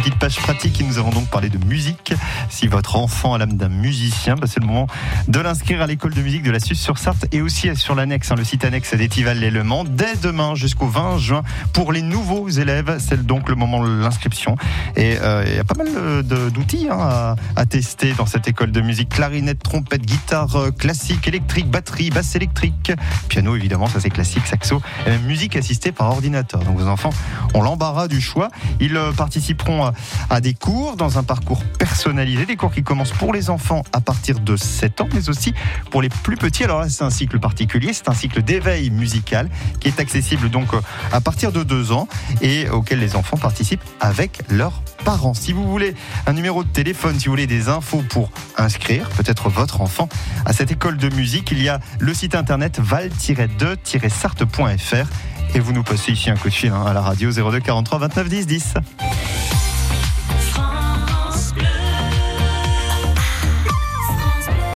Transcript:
Petite page pratique et nous avons donc parlé de musique. Si votre enfant a l'âme d'un musicien, bah, c'est le moment de l'inscrire à l'école de musique de la Suisse sur Sarthe et aussi sur l'annexe, hein, le site annexe d'Étival l'élément dès demain jusqu'au 20 juin pour les nouveaux élèves. C'est donc le moment de l'inscription et euh, il y a pas mal euh, d'outils hein, à, tester dans cette école de musique. Clarinette, trompette, guitare euh, classique, électrique, batterie, basse électrique, piano évidemment, ça c'est classique, saxo, même musique assistée par ordinateur. Donc vos enfants ont l'embarras du choix. Ils participeront à des cours dans un parcours personnalisé, des cours qui commencent pour les enfants à partir de 7 ans, mais aussi pour les plus petits. Alors là, c'est un cycle particulier, c'est un cycle d'éveil musical qui est accessible donc à partir de 2 ans et auquel les enfants participent avec leurs parents. Si vous voulez un numéro de téléphone, si vous voulez des infos pour inscrire peut-être votre enfant à cette école de musique, il y a le site internet val-2-sarthe.fr et vous nous passez ici un coup de fil hein, à la radio 02 43 29 10 10.